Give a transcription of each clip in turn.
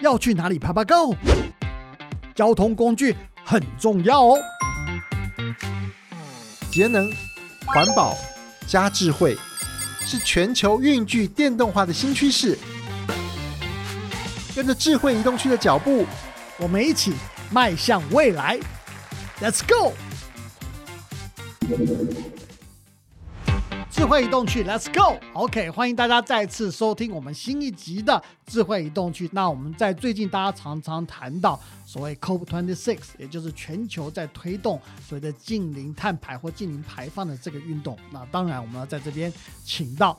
要去哪里爬爬 Go？交通工具很重要哦。节能、环保加智慧，是全球运具电动化的新趋势。跟着智慧移动区的脚步，我们一起迈向未来。Let's go！智慧移动去，Let's go！OK，欢迎大家再次收听我们新一集的智慧移动去。那我们在最近大家常常谈到所谓 COP26，也就是全球在推动所谓的近零碳排或近零排放的这个运动。那当然，我们要在这边请到。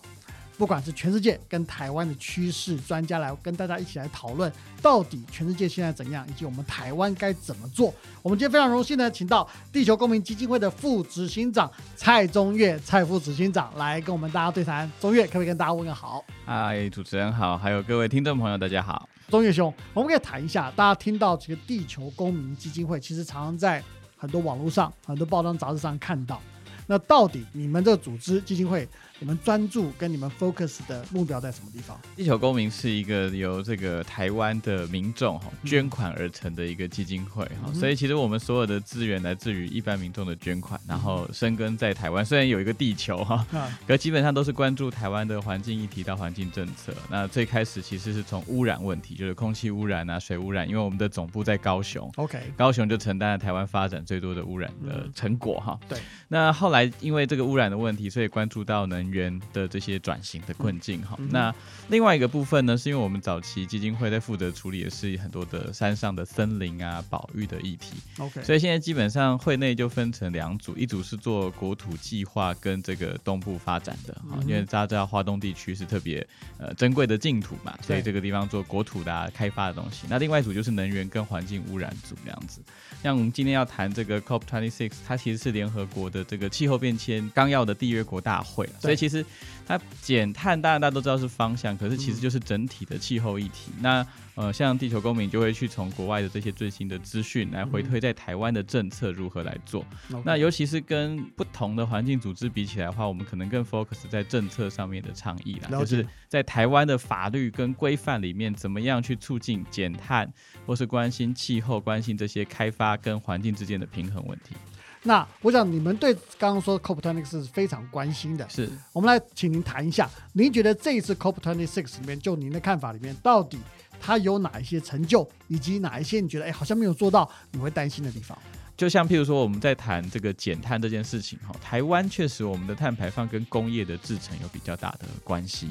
不管是全世界跟台湾的趋势专家来跟大家一起来讨论，到底全世界现在怎样，以及我们台湾该怎么做。我们今天非常荣幸呢请到地球公民基金会的副执行长蔡中岳蔡副执行长来跟我们大家对谈。中岳可不可以跟大家问个好？嗨，主持人好，还有各位听众朋友，大家好。中岳兄，我们可以谈一下，大家听到这个地球公民基金会，其实常常在很多网络上、很多报章杂志上看到。那到底你们这个组织基金会？你们专注跟你们 focus 的目标在什么地方？地球公民是一个由这个台湾的民众哈捐款而成的一个基金会哈，所以其实我们所有的资源来自于一般民众的捐款，然后生根在台湾。虽然有一个地球哈，可基本上都是关注台湾的环境议题到环境政策。那最开始其实是从污染问题，就是空气污染啊、水污染，因为我们的总部在高雄，OK，高雄就承担了台湾发展最多的污染的成果哈。对。那后来因为这个污染的问题，所以关注到能。源的这些转型的困境哈，那另外一个部分呢，是因为我们早期基金会在负责处理的是很多的山上的森林啊、保育的议题。OK，所以现在基本上会内就分成两组，一组是做国土计划跟这个东部发展的哈，因为大家知道华东地区是特别呃珍贵的净土嘛，所以这个地方做国土的开发的东西。那另外一组就是能源跟环境污染组这样子。像我们今天要谈这个 COP26，它其实是联合国的这个气候变迁纲要的缔约国大会，所以其实它减碳，当然大家都知道是方向，可是其实就是整体的气候议题。那呃，像地球公民就会去从国外的这些最新的资讯来回推，在台湾的政策如何来做。那尤其是跟不同的环境组织比起来的话，我们可能更 focus 在政策上面的倡议啦，就是在台湾的法律跟规范里面，怎么样去促进减碳，或是关心气候、关心这些开发跟环境之间的平衡问题。那我想你们对刚刚说 COP26 是非常关心的，是我们来请您谈一下，您觉得这一次 COP26 里面，就您的看法里面，到底？它有哪一些成就，以及哪一些你觉得哎好像没有做到，你会担心的地方？就像譬如说我们在谈这个减碳这件事情哈，台湾确实我们的碳排放跟工业的制成有比较大的关系，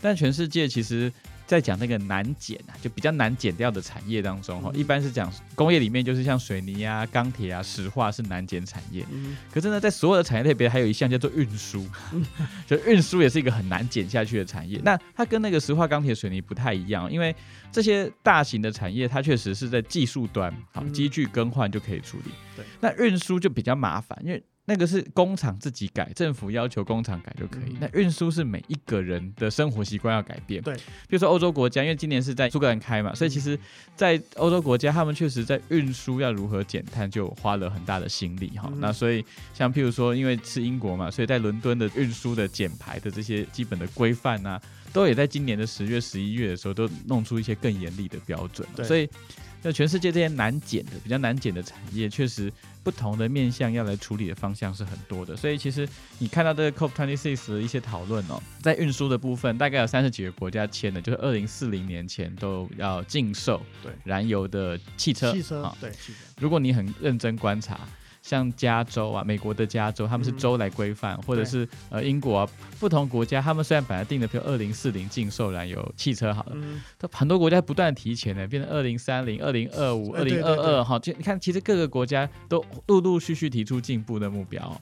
但全世界其实。在讲那个难减啊，就比较难减掉的产业当中哈，一般是讲工业里面就是像水泥啊、钢铁啊、石化是难减产业。嗯。可是呢，在所有的产业类别，还有一项叫做运输，就运输也是一个很难减下去的产业。那它跟那个石化、钢铁、水泥不太一样，因为这些大型的产业，它确实是在技术端，好机具更换就可以处理。对。那运输就比较麻烦，因为。那个是工厂自己改，政府要求工厂改就可以。那运输是每一个人的生活习惯要改变。对，比如说欧洲国家，因为今年是在苏格兰开嘛，所以其实，在欧洲国家，他们确实在运输要如何减碳，就花了很大的心力哈。那所以，像譬如说，因为是英国嘛，所以在伦敦的运输的减排的这些基本的规范啊，都也在今年的十月、十一月的时候，都弄出一些更严厉的标准。所以，那全世界这些难减的、比较难减的产业，确实。不同的面向要来处理的方向是很多的，所以其实你看到这个 COP26 的一些讨论哦，在运输的部分，大概有三十几个国家签的，就是二零四零年前都要禁售对燃油的汽车，汽车啊，对，如果你很认真观察。像加州啊，美国的加州，他们是州来规范，或者是呃英国啊，不同国家，他们虽然本来定的，比如二零四零禁售燃油汽车好了，它很多国家不断提前呢，变成二零三零、二零二五、二零二二哈，就你看，其实各个国家都陆陆续续提出进步的目标。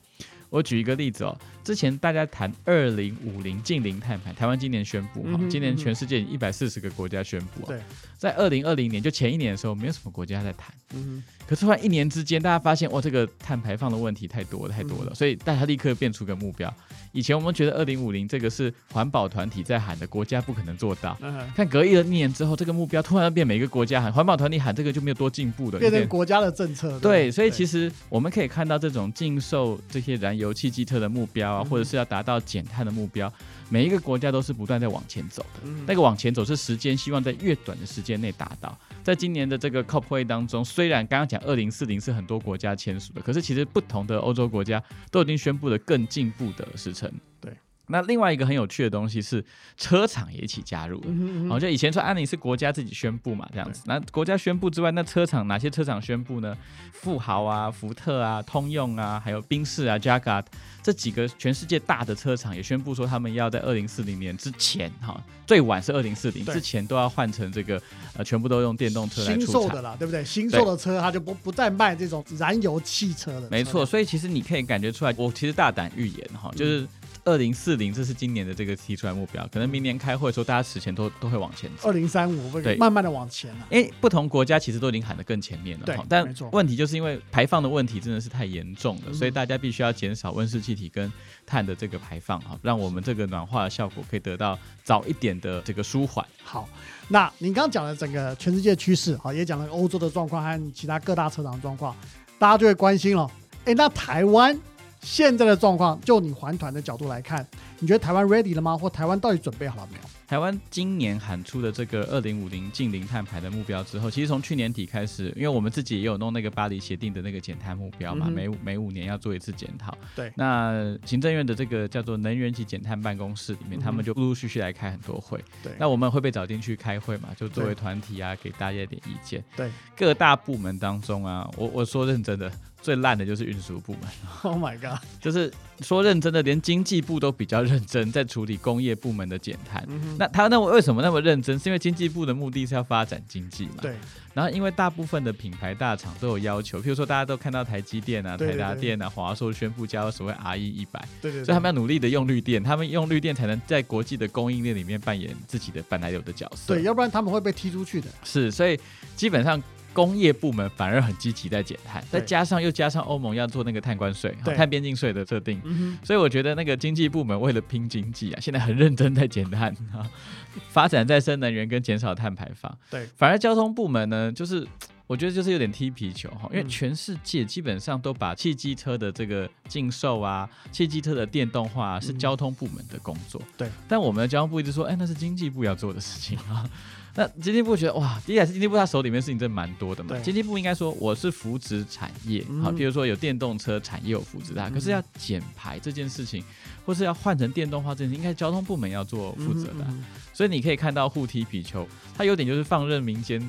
我举一个例子哦，之前大家谈二零五零近零碳排，台湾今年宣布哈，今年全世界一百四十个国家宣布，对，在二零二零年就前一年的时候，没有什么国家在谈，嗯，可是突然一年之间，大家发现哇，这个碳排放的问题太多太多了，所以大家立刻变出个目标。以前我们觉得二零五零这个是环保团体在喊的，国家不可能做到。看隔一年之后，这个目标突然变，每个国家喊，环保团体喊这个就没有多进步的，变成国家的政策。对，所以其实我们可以看到这种禁售这些燃油汽机车的目标啊，或者是要达到减碳的目标，每一个国家都是不断在往前走的。嗯那个往前走是时间，希望在越短的时间内达到。在今年的这个 COP 会当中，虽然刚刚讲二零四零是很多国家签署的，可是其实不同的欧洲国家都已经宣布了更进步的时程。对。那另外一个很有趣的东西是，车厂也一起加入了。好，就以前说安妮是国家自己宣布嘛，这样子。那国家宣布之外，那车厂哪些车厂宣布呢？富豪啊、福特啊、通用啊，还有宾士啊、Jaguar 这几个全世界大的车厂也宣布说，他们要在二零四零年之前，哈，最晚是二零四零对之前都要换成这个呃，全部都用电动车来。售的啦，对不对？新售的车它就不不再卖这种燃油汽车了，没错，所以其实你可以感觉出来，我其实大胆预言哈，就是二零四零，这是今年的这个提出来目标，可能明年开会的时候，大家此前都都会往前走。二零三五会对慢慢的往前了。因为不同国家其实都已经喊得更前面了对，但问题就是因为排放的问题真的是太严重了，嗯所以大家必须要减少温室气体跟碳的这个排放哈，让我们这个暖化的效果可以得到早一点的这个舒缓。好，那您刚刚讲的整个全世界趋势，好，也讲了欧洲的状况和其他各大车厂的状况，大家就会关心了。哎，那台湾现在的状况，就你还团的角度来看，你觉得台湾 ready 了吗？或台湾到底准备好了没有？台湾今年喊出的这个二零五零近零碳排的目标之后，其实从去年底开始，因为我们自己也有弄那个巴黎协定的那个减碳目标嘛，嗯每五每五年要做一次检讨。对那行政院的这个叫做能源及减碳办公室里面，嗯他们就陆陆续续来开很多会。对，那我们会被找进去开会嘛？就作为团体啊，给大家一点意见。对各大部门当中啊，我我说认真的，最烂的就是运输部门，，Oh my god，就是说认真的，连经济部都比较认真在处理工业部门的减碳。嗯，那他那为什么那么认真？是因为经济部的目的是要发展经济嘛？。对然后因为大部分的品牌大厂都有要求，譬如说大家都看到台积电啊、台达电啊、华硕宣布加入所谓 RE 一百，对对，所以他们要努力的用绿电，他们用绿电才能在国际的供应链里面扮演自己的本来有的角色。对，要不然他们会被踢出去的。是，所以基本上工业部门反而很积极在减碳，再加上又加上欧盟要做那个碳关税、对碳边境税的设定，嗯所以我觉得那个经济部门为了拼经济啊，现在很认真在减碳啊，发展再生能源跟减少碳排放。对，反而交通部门呢，就是。我觉得就是有点踢皮球哈，因为嗯全世界基本上都把汽机车的这个禁售啊、汽机车的电动化、啊、是嗯交通部门的工作。对，但我们的交通部一直说，哎，那是经济部要做的事情啊。那经济部觉得哇，第一来是经济部他手里面事情真的蛮多的嘛。对。经济部应该说我是扶植产业，嗯。好，比如说有电动车产业有扶植它，嗯。可是要减排这件事情，或是要换成电动化这件事情，应该交通部门要做负责的所以你可以看到互踢皮球，它有点就是放任民间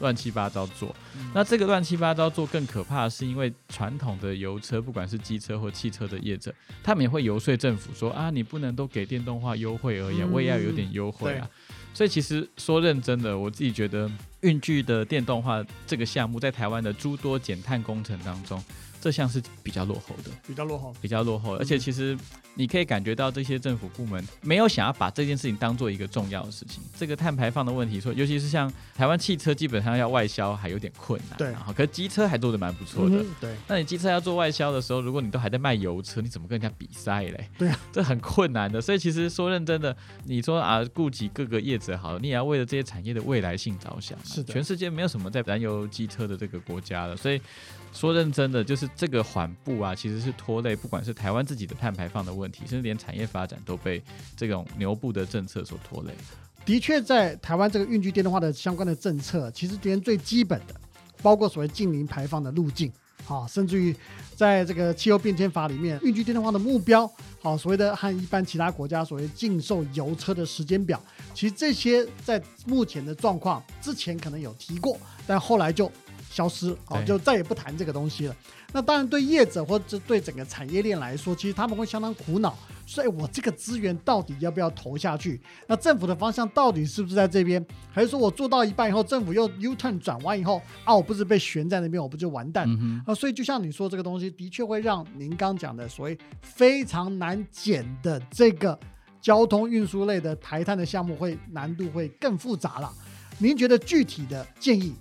乱七八糟做。嗯。那这个乱七八糟做更可怕的是，因为传统的油车，不管是机车或汽车的业者，他们也会游说政府说啊，你不能都给电动化优惠而已我也要有点优惠啊。所以其实说认真的，我自己觉得运具的电动化这个项目，在台湾的诸多减碳工程当中，这项是比较落后的。比较落后。比较落后，而且其实你可以感觉到这些政府部门没有想要把这件事情当做一个重要的事情。这个碳排放的问题，说尤其是像台湾汽车，基本上要外销还有点困难。对然后可是机车还做的蛮不错的。嗯对，那你机车要做外销的时候，如果你都还在卖油车，你怎么跟人家比赛嘞？对啊，这很困难的。所以其实说认真的，你说啊，顾及各个业者好了，你也要为了这些产业的未来性着想。是的全世界没有什么在燃油机车的这个国家了，所以说认真的，就是这个缓步啊，其实是拖累，不管是台湾自己的碳排放的问题，甚至连产业发展都被这种牛步的政策所拖累。的确，在台湾这个运具电动化的相关的政策，其实连最基本的，包括所谓近零排放的路径，啊，甚至于在这个气候变迁法里面，运具电动化的目标，好，所谓的和一般其他国家所谓禁售油车的时间表，其实这些在目前的状况之前可能有提过，但后来就消失，好，对就再也不谈这个东西了。那当然，对业者或者对整个产业链来说，其实他们会相当苦恼，所以我这个资源到底要不要投下去？那政府的方向到底是不是在这边，还是说我做到一半以后，政府又 U turn 转弯以后啊，我不是被悬在那边，我不就完蛋了？嗯，啊，所以就像你说，这个东西的确会让您刚讲的所谓非常难减的这个交通运输类的排碳的项目，会难度会更复杂了。您觉得具体的建议，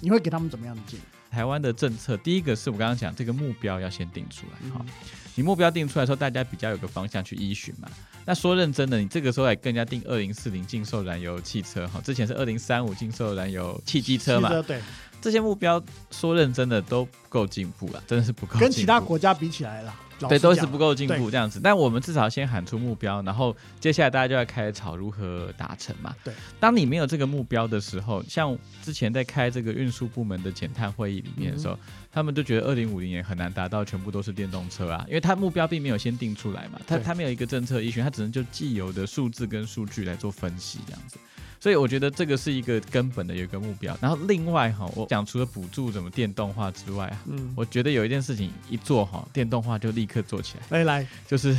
你会给他们怎么样的建议？台湾的政策，第一个是我刚刚讲这个目标要先定出来，哈、嗯你目标定出来之后，大家比较有个方向去依循嘛。那说认真的，你这个时候来更加定二零四零禁售燃油汽车哈，之前是二零三五禁售燃油汽机车嘛汽，对，这些目标说认真的都不够进步了，真的是不够。跟其他国家比起来啦，老对，都是不够进步这样子。但我们至少先喊出目标，然后接下来大家就要开始吵如何达成嘛。对，当你没有这个目标的时候，像之前在开这个运输部门的减碳会议里面的时候，嗯他们就觉得二零五零年很难达到全部都是电动车啊，因为他目标并没有先定出来嘛，他对他没有一个政策依循，他只能就既有的数字跟数据来做分析这样子。所以我觉得这个是一个根本的有一个目标。然后另外哈，我讲除了补助怎么电动化之外啊，嗯，我觉得有一件事情一做哈，电动化就立刻做起来。来来，就是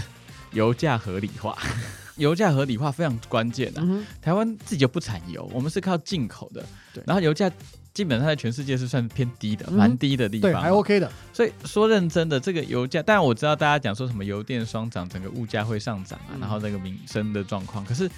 油价合理化。油价合理化非常关键的、嗯，台湾自己就不产油，我们是靠进口的。对然后油价基本上在全世界是算偏低的，嗯蛮低的地对，方。还 OK 的，所以说认真的，这个油价，当然我知道大家讲说什么油电双涨，整个物价会上涨啊，嗯然后那个民生的状况，可是。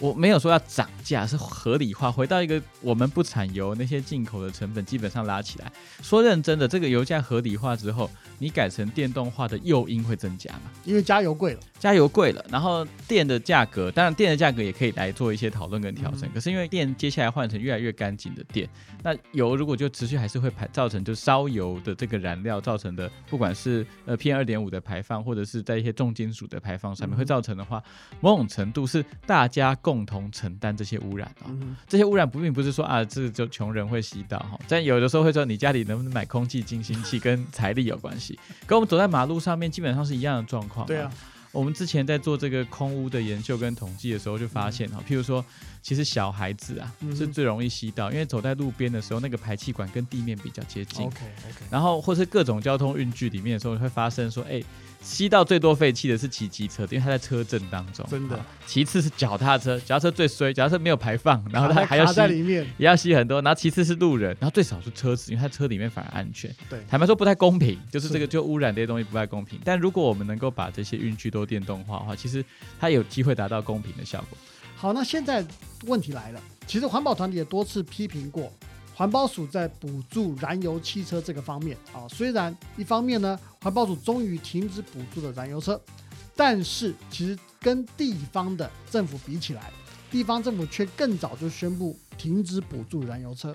我没有说要涨价，是合理化，回到一个我们不产油，那些进口的成本基本上拉起来。说认真的，这个油价合理化之后，你改成电动化的诱因会增加嘛？因为加油贵了，加油贵了，然后电的价格，当然电的价格也可以来做一些讨论跟调整。嗯。可是因为电接下来换成越来越干净的电，那油如果就持续还是会排造成就烧油的这个燃料造成的，不管是呃 PM 二点五的排放，或者是在一些重金属的排放上面嗯。会造成的话，某种程度是大家共同承担这些污染啊、嗯，这些污染不并不是说啊，这就穷人会吸到哈，但有的时候会说你家里能不能买空气净新器跟财力有关系，跟我们走在马路上面基本上是一样的状况。对啊，，我们之前在做这个空屋的研究跟统计的时候，就发现哈，譬如说，其实小孩子啊嗯是最容易吸到，因为走在路边的时候，那个排气管跟地面比较接近，OK OK，然后或是各种交通运具里面的时候，会发生说，哎。吸到最多废气的是骑机车的，因为它在车阵当中。真的其次是脚踏车，脚踏车最衰，脚踏车没有排放，然后卡在卡他还要吸在里面，也要吸很多，然后其次是路人，然后最少是车子，因为它车里面反而安全。对坦白说不太公平，就是是这个就污染这些东西不太公平。但如果我们能够把这些运具都电动化的话，其实它有机会达到公平的效果。好，那现在问题来了，其实环保团体也多次批评过环保署在补助燃油汽车这个方面啊，虽然一方面呢，环保署终于停止补助了燃油车，但是其实跟地方的政府比起来，地方政府却更早就宣布停止补助燃油车，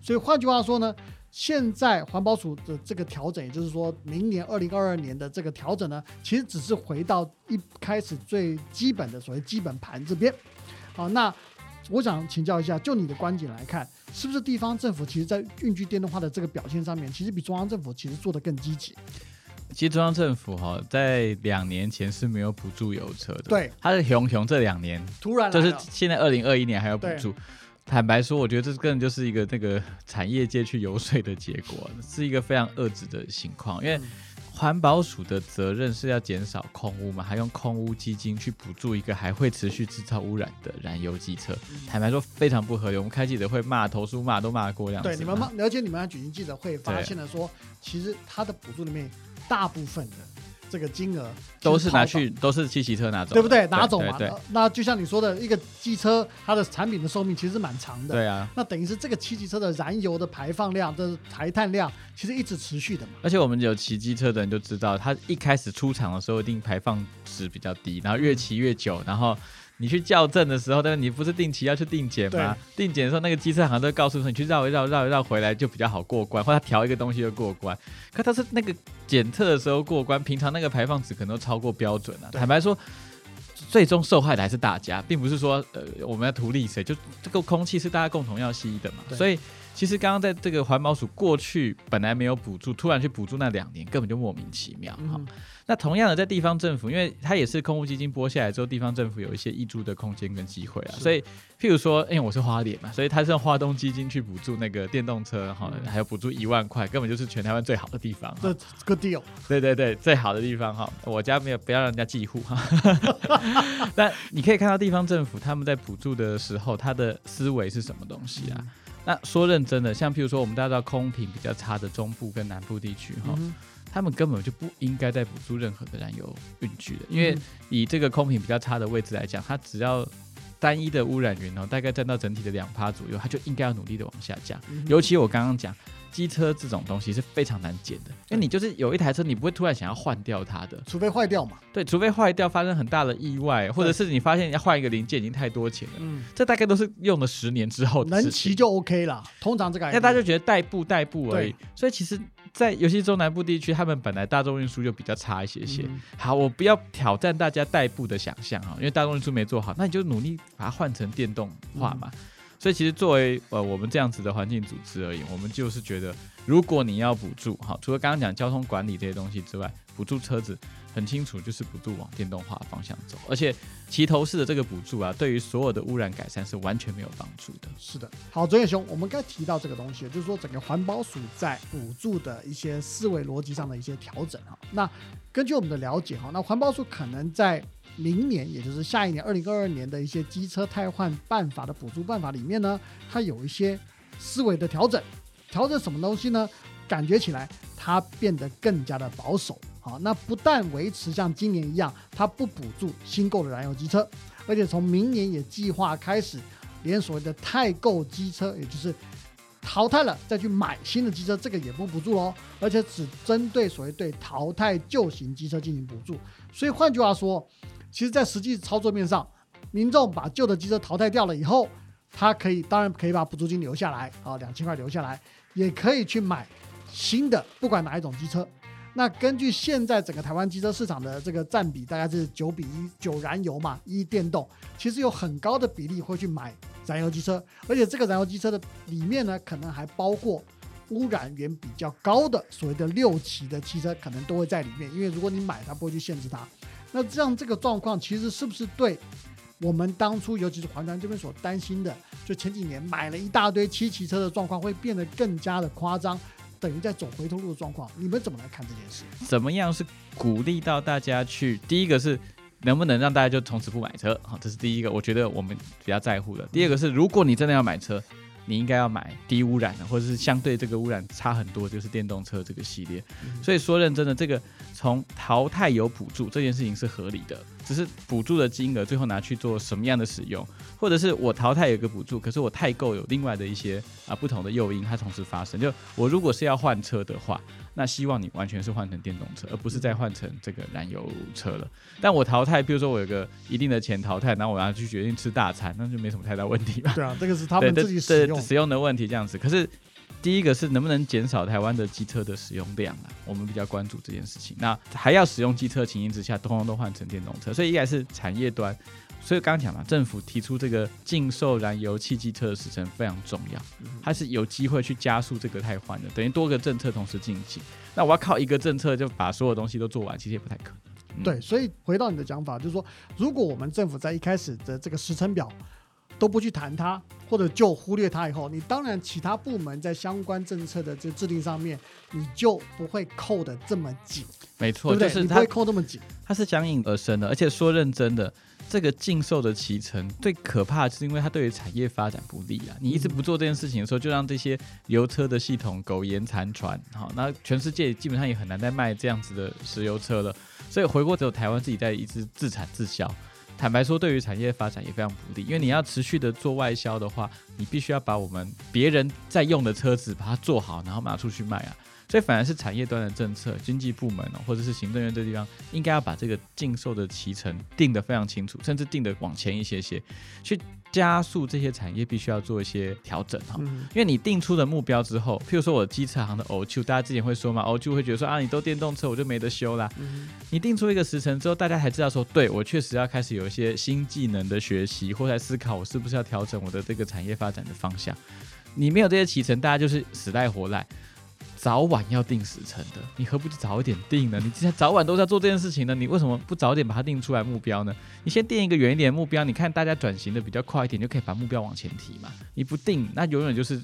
所以换句话说呢。现在环保署的这个调整，也就是说明年二零二二年的这个调整呢，其实只是回到一开始最基本的所谓基本盘这边。好，那我想请教一下，就你的观点来看，是不是地方政府其实在运具电动化的这个表现上面，其实比中央政府其实做得更积极？其实中央政府哈、在两年前是没有补助油车的，，对，它是熊熊这两年，就是突然就是现在二零二一年还有补助。坦白说，我觉得这根本就是一个那个产业界去游说的结果，是一个非常遏制的情况。因为嗯环保署的责任是要减少空污嘛，还用空污基金去补助一个还会持续制造污染的燃油机车。嗯坦白说非常不合理，我们开记者会骂、投诉骂都骂过这样子。对，你们了解你们要举行记者会，发现了说，其实它的补助里面大部分的这个金额都是拿去都是汽骑车拿走的，对不对？拿走嘛。对那那就像你说的，一个机车它的产品的寿命其实是蛮长的。对啊。那等于是这个汽机车的燃油的排放量，这排碳量，其实一直持续的嘛。而且我们有骑机车的人就知道，它一开始出厂的时候一定排放值比较低，然后越骑越久，然后你去校正的时候，但是你不是定期要去定检吗？定检的时候，那个机车好像都会告诉说，你去绕一绕、绕一绕回来就比较好过关，或者他调一个东西就过关。可他是那个检测的时候过关，平常那个排放值可能都超过标准啊。坦白说。最终受害的还是大家，并不是说呃我们要图利谁，就这个空气是大家共同要吸的嘛。所以其实刚刚在这个环保署过去本来没有补助，突然去补助那两年，根本就莫名其妙哈、嗯，那同样的，在地方政府，因为它也是空屋基金拨下来之后，地方政府有一些挹注的空间跟机会啊，所以譬如说，因为我是花莲嘛，所以它是用花东基金去补助那个电动车哈，嗯还有补助一万块，根本就是全台湾最好的地方哈。这 good deal。对对对，最好的地方哈，我家没有，不要让人家寄户哈。但你可以看到地方政府他们在补助的时候，他的思维是什么东西啊？那说认真的，像譬如说我们大家知道空品比较差的中部跟南部地区哈，嗯他们根本就不应该再补助任何的燃油运具的，因为嗯以这个空品比较差的位置来讲，它只要单一的污染源哦，大概占到整体的两趴左右，它就应该要努力的往下降。嗯尤其我刚刚讲，机车这种东西是非常难减的，因为你就是有一台车，你不会突然想要换掉它的，除非坏掉嘛。对，除非坏掉发生很大的意外，或者是你发现要换一个零件已经太多钱了，嗯，这大概都是用了十年之后的能骑就 OK 啦。通常这个那大家就觉得代步代步而已。所以其实在尤其中南部地区，他们本来大众运输就比较差一些些。嗯好，我不要挑战大家代步的想象啊，因为大众运输没做好，那你就努力把它换成电动化嘛。所以其实作为呃我们这样子的环境组织而言，我们就是觉得，如果你要补助，好，除了刚刚讲交通管理这些东西之外，补助车子很清楚就是补助往电动化方向走，而且齐头式的这个补助啊，对于所有的污染改善是完全没有帮助的。是的，好，左眼兄，我们刚才提到这个东西，就是说整个环保署在补助的一些思维逻辑上的一些调整哈。那根据我们的了解哈，那环保署可能在明年，也就是下一年二零二二年的一些机车汰换办法的补助办法里面呢，它有一些思维的调整。调整什么东西呢？感觉起来它变得更加的保守。好，那不但维持像今年一样，它不补助新购的燃油机车，而且从明年也计划开始，连所谓的汰购机车，也就是淘汰了再去买新的机车，这个也不补助哦，而且只针对所谓对淘汰旧型机车进行补助。所以换句话说，其实在实际操作面上，民众把旧的机车淘汰掉了以后，他可以当然可以把补助金留下来啊，两千块留下来，也可以去买新的，不管哪一种机车。那根据现在整个台湾机车市场的这个占比，大概是九比一，九燃油嘛，一电动，其实有很高的比例会去买燃油机车，而且这个燃油机车的里面呢，可能还包括污染源比较高的所谓的六期的汽车，可能都会在里面。因为如果你买，它不会去限制它。那这样这个状况，其实是不是对我们当初，尤其是环团这边所担心的，就前几年买了一大堆七骑车的状况，会变得更加的夸张？等于在走回头路的状况，你们怎么来看这件事？怎么样是鼓励到大家去？第一个是能不能让大家就从此不买车？好，这是第一个，我觉得我们比较在乎的。第二个是，如果你真的要买车，你应该要买低污染的，或者是相对这个污染差很多，就是电动车这个系列。所以说认真的，这个从淘汰有补助这件事情是合理的，只是补助的金额最后拿去做什么样的使用，或者是我淘汰有个补助，可是我太购有另外的一些啊不同的诱因，它同时发生。就我如果是要换车的话，那希望你完全是换成电动车，而不是再换成这个燃油车了。但我淘汰，比如说我有个一定的钱淘汰，然后我要去决定吃大餐，那就没什么太大问题吧。对啊，这个是他们自己使用。使用的问题这样子。可是第一个是能不能减少台湾的机车的使用量啊？我们比较关注这件事情。那还要使用机车情形之下，通通都换成电动车，所以一来是产业端。所以刚刚讲嘛，政府提出这个禁售燃油汽机车的时程非常重要，它是有机会去加速这个汰换的，等于多个政策同时进行。那我要靠一个政策就把所有东西都做完，其实也不太可能。嗯对，所以回到你的讲法，就是说，如果我们政府在一开始的这个时程表都不去谈它，或者就忽略它以后，你当然其他部门在相关政策的这制定上面，你就不会扣的这么紧，没错，对不对？就是它你不会扣这么紧。它是相应而生的，而且说认真的，这个禁售的脐橙最可怕的是因为它对于产业发展不利啊。你一直不做这件事情的时候，就让这些油车的系统苟延残喘，好，那全世界基本上也很难再卖这样子的石油车了。所以回过只有台湾自己在一直自产自销。坦白说，对于产业发展也非常不利，因为你要持续的做外销的话，你必须要把我们别人在用的车子把它做好，然后拿出去卖啊。所以反而是产业端的政策，经济部门哦，或者是行政院这地方，应该要把这个禁售的脐橙定得非常清楚，甚至定得往前一些些，去加速这些产业必须要做一些调整哈。嗯，因为你定出的目标之后，譬如说我机车行的 O 2大家之前会说嘛，O 2会觉得说啊，你都电动车，我就没得修啦。嗯你定出一个时程之后，大家才知道说，对我确实要开始有一些新技能的学习，或在思考我是不是要调整我的这个产业发展的方向。你没有这些启程，大家就是死赖活赖。早晚要定时程的，你何不就早一点定呢？你既然早晚都在做这件事情呢，你为什么不早点把它定出来目标呢？你先定一个远一点的目标，你看大家转型的比较快一点，就可以把目标往前提嘛。你不定，那永远就是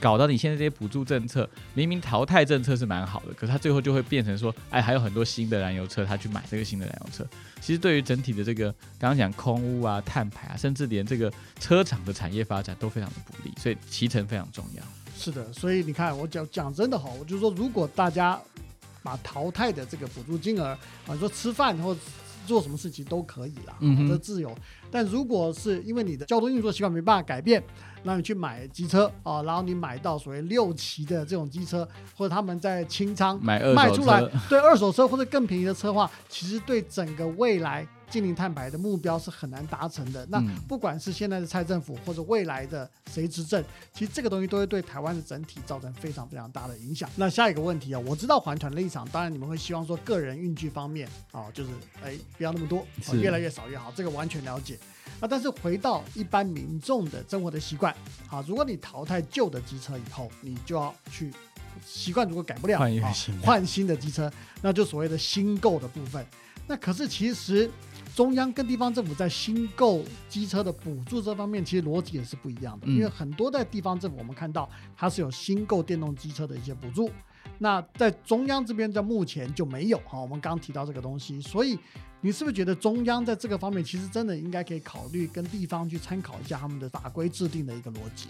搞到你现在这些补助政策，明明淘汰政策是蛮好的，可是它最后就会变成说，哎，还有很多新的燃油车，他去买这个新的燃油车。其实对于整体的这个刚刚讲空污啊、碳排啊，甚至连这个车厂的产业发展都非常的不利，所以骑乘非常重要。是的，所以你看，我讲讲真的哈，我就说，如果大家把淘汰的这个补助金额啊，你说吃饭或做什么事情都可以啦，嗯哼这自由。但如果是因为你的交通运作习惯没办法改变，让你去买机车啊，然后你买到所谓六期的这种机车，或者他们在清仓买二手卖出来车，，对二手车或者更便宜的车的话，其实对整个未来近零碳排的目标是很难达成的。那嗯不管是现在的蔡政府或者未来的谁执政，其实这个东西都会对台湾的整体造成非常非常大的影响。那下一个问题啊，我知道环团的立场，当然你们会希望说个人运具方面啊，就是哎不要那么多，哦越来越少越好，这个完全了解。那，但是回到一般民众的生活的习惯，好，如果你淘汰旧的机车以后，你就要去习惯，如果改不了，换新的机车，那就所谓的新购的部分。那可是其实中央跟地方政府在新购机车的补助这方面，其实逻辑也是不一样的，嗯因为很多在地方政府我们看到它是有新购电动机车的一些补助。那在中央这边，在目前就没有哈。我们刚提到这个东西，所以你是不是觉得中央在这个方面，其实真的应该可以考虑跟地方去参考一下他们的法规制定的一个逻辑？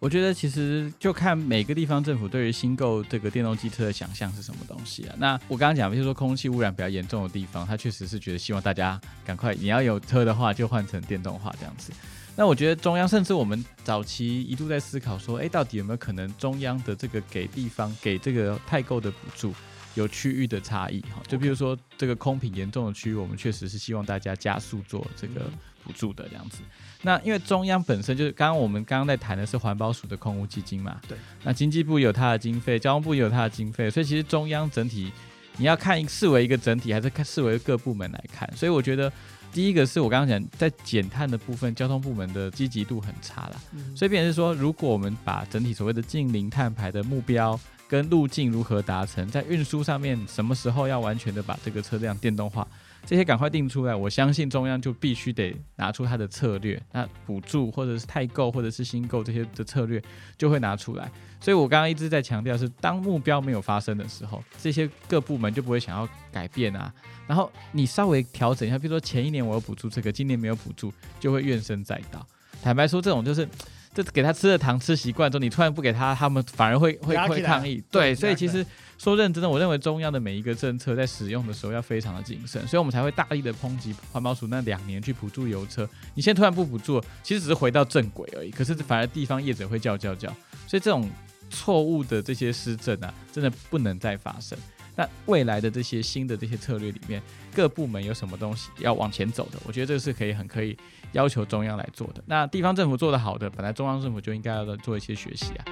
我觉得其实就看每个地方政府对于新购这个电动机车的想象是什么东西啊。那我刚刚讲，比如说空气污染比较严重的地方，它确实是觉得希望大家赶快，你要有车的话就换成电动化这样子。那我觉得中央甚至我们早期一度在思考说，哎，到底有没有可能中央的这个给地方给这个太购的补助有区域的差异哈？就比如说这个空品严重的区域，我们确实是希望大家加速做这个补助的这样子。那因为中央本身就是刚刚我们刚刚在谈的是环保署的空污基金嘛，对。那经济部有它的经费，交通部也有它的经费，所以其实中央整体你要看视为一个整体，还是看视为各部门来看。所以我觉得第一个是我刚刚讲在减碳的部分，交通部门的积极度很差啦。嗯所以变成是说，如果我们把整体所谓的近零碳排的目标跟路径如何达成，在运输上面什么时候要完全的把这个车辆电动化，这些赶快定出来。我相信中央就必须得拿出它的策略，那补助或者是太购或者是新购这些的策略就会拿出来。所以我刚刚一直在强调是，当目标没有发生的时候，这些各部门就不会想要改变啊。然后你稍微调整一下，比如说前一年我有补助这个，今年没有补助，就会怨声载道。坦白说，这种就是。这给他吃的糖吃习惯之后，你突然不给他，他们反而会会会抗议。对，所以其实说认真的，我认为中央的每一个政策在使用的时候要非常的谨慎，所以我们才会大力的抨击环保署那两年去补助油车。你现在突然不补助，其实只是回到正轨而已。可是反而地方业者会叫叫叫，所以这种错误的这些施政啊，真的不能再发生。那未来的这些新的这些策略里面，各部门有什么东西要往前走的？我觉得这个是可以很可以要求中央来做的。那地方政府做得好的，本来中央政府就应该要做一些学习啊。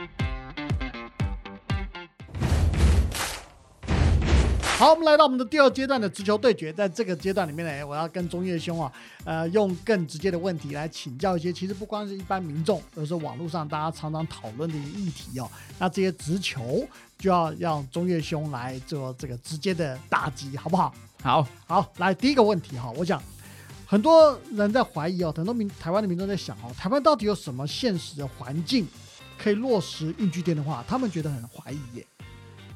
好，我们来到我们的第二阶段的直球对决，在这个阶段里面呢，我要跟中叶兄啊，呃，用更直接的问题来请教一些，其实不光是一般民众，而是网络上大家常常讨论的一些议题哦。那这些直球就要让中岳兄来做这个直接的打击，好不好？好，好，来第一个问题哈，我想很多人在怀疑哦，很多民台湾的民众在想哦，台湾到底有什么现实的环境可以落实运具电的话？他们觉得很怀疑耶。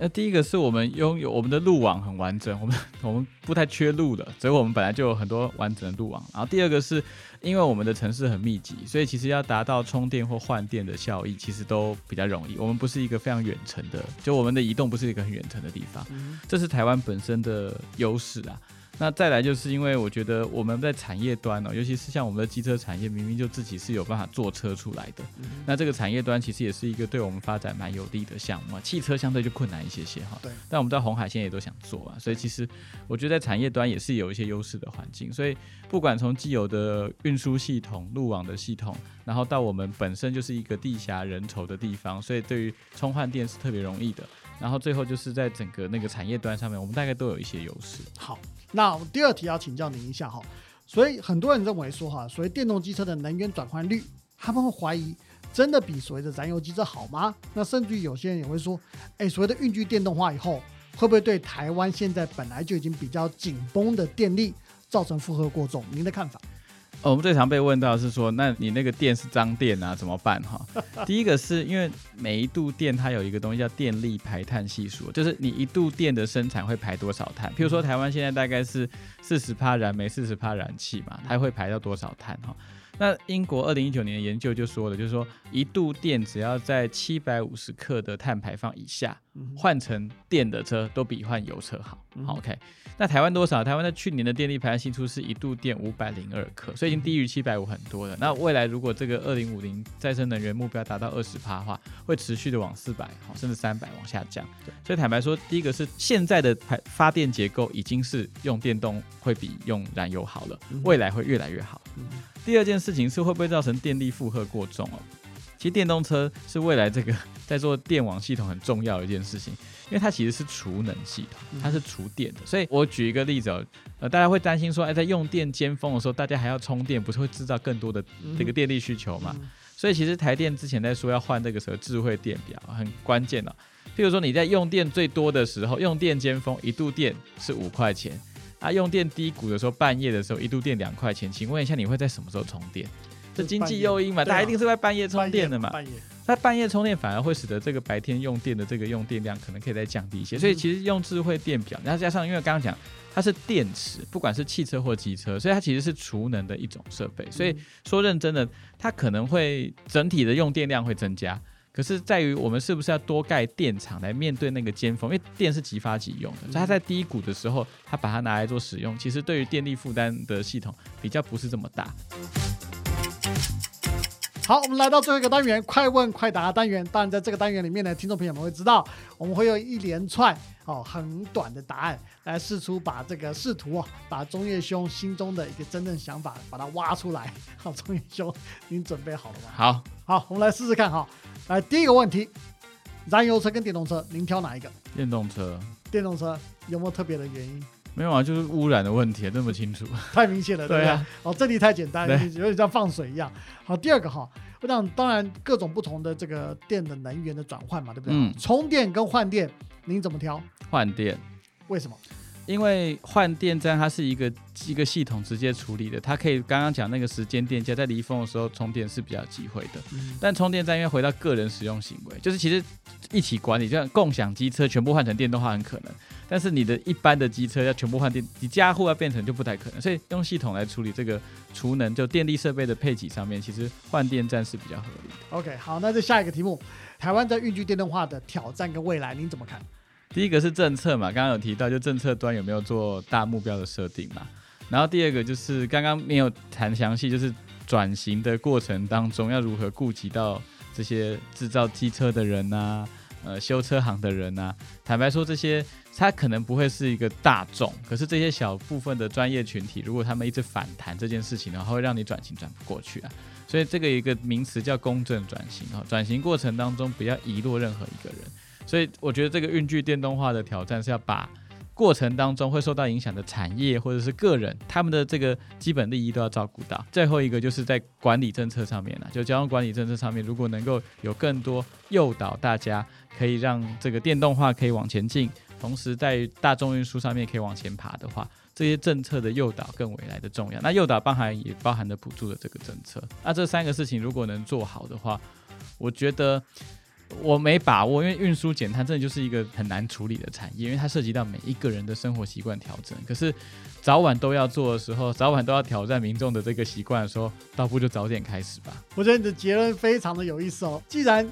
那第一个是我们拥有我们的路网很完整，我们我们不太缺路了，所以我们本来就有很多完整的路网。然后第二个是因为我们的城市很密集，所以其实要达到充电或换电的效益，其实都比较容易。我们不是一个非常远程的，就我们的移动不是一个很远程的地方，嗯，这是台湾本身的优势啊。那再来就是因为我觉得我们在产业端哦，尤其是像我们的机车产业，明明就自己是有办法做车出来的，嗯那这个产业端其实也是一个对我们发展蛮有利的项目啊。汽车相对就困难一些些哈，对。但我们在红海现在也都想做啊，所以其实我觉得在产业端也是有一些优势的环境。所以不管从既有的运输系统、路网的系统，然后到我们本身就是一个地狭人稠的地方，所以对于充换电是特别容易的。然后最后就是在整个那个产业端上面，我们大概都有一些优势。好，那第二题要请教您一下哈。所以很多人认为说哈，所谓电动机车的能源转换率，他们会怀疑真的比所谓的燃油机车好吗？那甚至于有些人也会说，哎，所谓的运具电动化以后，会不会对台湾现在本来就已经比较紧绷的电力造成负荷过重？您的看法？哦，我们最常被问到是说，那你那个电是脏电啊，怎么办哈？第一个是因为每一度电它有一个东西叫电力排碳系数，就是你一度电的生产会排多少碳。譬如说台湾现在大概是四十帕燃煤，四十帕燃气嘛，它会排到多少碳哈？那英国二零一九年的研究就说了，就是说一度电只要在七百五十克的碳排放以下，换成电的车都比换油车好。好，OK。那台湾多少？台湾在去年的电力排放新出是一度电五百零二克，所以已经低于七百五很多了。那未来如果这个二零五零再生能源目标达到二十帕的话，会持续的往四百，甚至三百往下降。所以坦白说，第一个是现在的排发电结构已经是用电动会比用燃油好了，未来会越来越好。第二件事情是会不会造成电力负荷过重哦？其实电动车是未来这个 在做电网系统很重要的一件事情，因为它其实是储能系统，它是储电的。所以我举一个例子哦，呃，大家会担心说，哎，在用电尖峰的时候，大家还要充电，不是会制造更多的这个电力需求嘛？所以其实台电之前在说要换这个什么智慧电表，很关键的。譬如说你在用电最多的时候，用电尖峰一度电是五块钱，啊，用电低谷的时候，半夜的时候一度电两块钱，请问一下你会在什么时候充电？这经济诱因嘛，大家一定是在半夜充电的嘛。半夜，那半夜充电反而会使得这个白天用电的这个用电量可能可以再降低一些。所以其实用智慧电表，然后加上因为刚刚讲它是电池，不管是汽车或机车，所以它其实是储能的一种设备。所以说认真的，它可能会整体的用电量会增加。可是在于我们是不是要多盖电厂来面对那个尖峰？因为电是即发即用的，所以它在低谷的时候，它把它拿来做使用，其实对于电力负担的系统比较不是这么大。好，我们来到最后一个单元——快问快答单元。当然，在这个单元里面呢，听众朋友们会知道，我们会有一连串哦很短的答案，来试出把这个试图啊，把中叶兄心中的一个真正想法把它挖出来。好，中叶兄，您准备好了吗？好，好，我们来试试看哈。来，第一个问题，燃油车跟电动车，您挑哪一个？电动车。电动车有没有特别的原因？没有啊，就是污染的问题，那么清楚，太明显了，对不对？哦，这题太简单，有点像放水一样。好，第二个哈，我想当然各种不同的这个电的能源的转换嘛，对不对？嗯。充电跟换电，您怎么挑？换电。为什么？因为换电站它是一个一个系统直接处理的，它可以刚刚讲那个时间电价在离峰的时候充电是比较机会的。但充电站因为回到个人使用行为，就是其实一起管理，就像共享机车全部换成电动化很可能，但是你的一般的机车要全部换电，你家户要变成就不太可能。所以用系统来处理这个储能，就电力设备的配给上面，其实换电站是比较合理的。OK，好，那这下一个题目，台湾在运具电动化的挑战跟未来，您怎么看？第一个是政策嘛，刚刚有提到，就政策端有没有做大目标的设定嘛？然后第二个就是刚刚没有谈详细，就是转型的过程当中要如何顾及到这些制造机车的人呐，呃，修车行的人呐。坦白说，这些它可能不会是一个大众，可是这些小部分的专业群体，如果他们一直反弹这件事情的话，会让你转型转不过去啊。所以这个一个名词叫公正转型啊，转型过程当中不要遗落任何一个人。所以我觉得这个运具电动化的挑战是要把过程当中会受到影响的产业或者是个人他们的这个基本利益都要照顾到。最后一个就是在管理政策上面了，就交通管理政策上面，如果能够有更多诱导大家可以让这个电动化可以往前进，同时在大众运输上面可以往前爬的话，这些政策的诱导更为来的重要。那诱导包含也包含了补助的这个政策。那这三个事情如果能做好的话，我觉得。我没把握，因为运输减碳真的就是一个很难处理的产业，因为它涉及到每一个人的生活习惯调整。可是早晚都要做的时候，早晚都要挑战民众的这个习惯的时候，倒不如就早点开始吧。我觉得你的结论非常的有意思哦。既然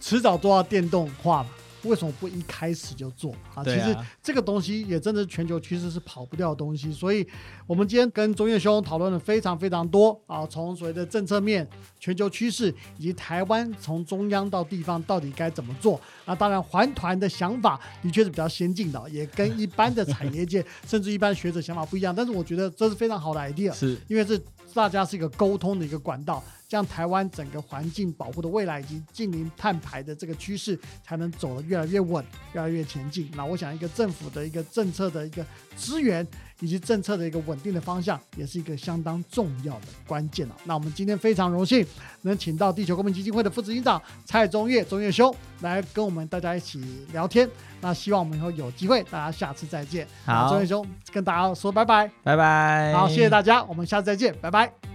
迟早都要电动化嘛。为什么不一开始就做啊？其实这个东西也真的是全球趋势是跑不掉的东西，所以我们今天跟中岳兄讨论了非常非常多啊，从所谓的政策面、全球趋势，以及台湾从中央到地方到底该怎么做。那当然环团的想法的确是比较先进的，也跟一般的产业界 甚至一般学者想法不一样。但是我觉得这是非常好的 idea，是因为是大家是一个沟通的一个管道。这样台湾整个环境保护的未来以及近零碳排的这个趋势，才能走得越来越稳，越来越前进。那我想，一个政府的一个政策的一个资源，以及政策的一个稳定的方向，也是一个相当重要的关键了。那我们今天非常荣幸能请到地球公民基金会的副执行长蔡宗岳中岳兄来跟我们大家一起聊天。那希望我们以后有机会，大家下次再见。好，中岳兄跟大家说拜拜，拜拜。好，谢谢大家，我们下次再见，拜拜。